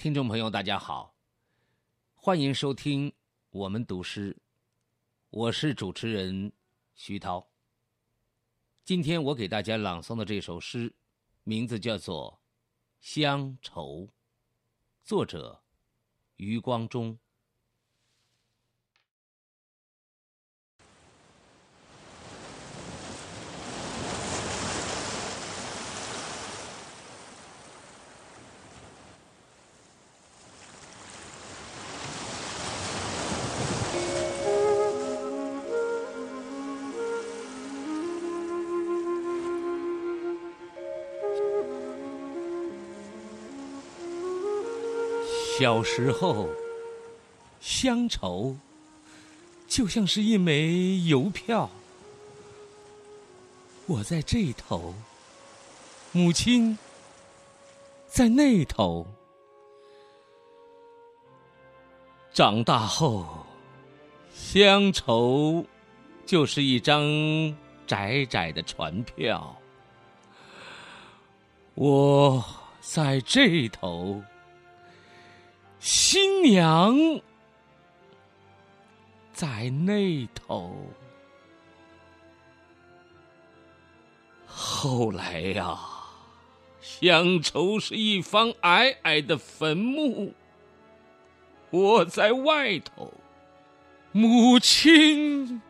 听众朋友，大家好，欢迎收听我们读诗，我是主持人徐涛。今天我给大家朗诵的这首诗，名字叫做《乡愁》，作者余光中。小时候，乡愁就像是一枚邮票，我在这头，母亲在那头。长大后，乡愁就是一张窄窄的船票，我在这头。新娘在那头。后来呀，乡愁是一方矮矮的坟墓，我在外头，母亲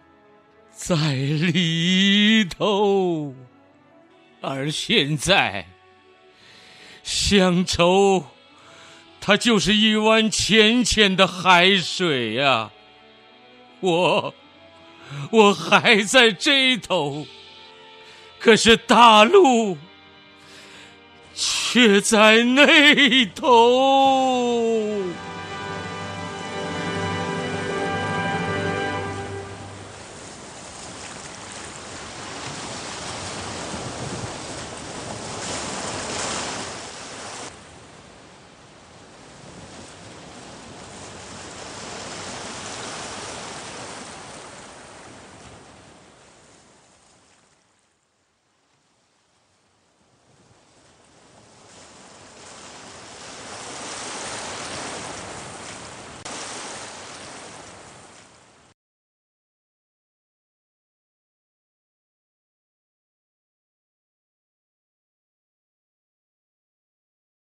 在里头。而现在，乡愁。它就是一湾浅浅的海水呀，我，我还在这头，可是大陆却在那头。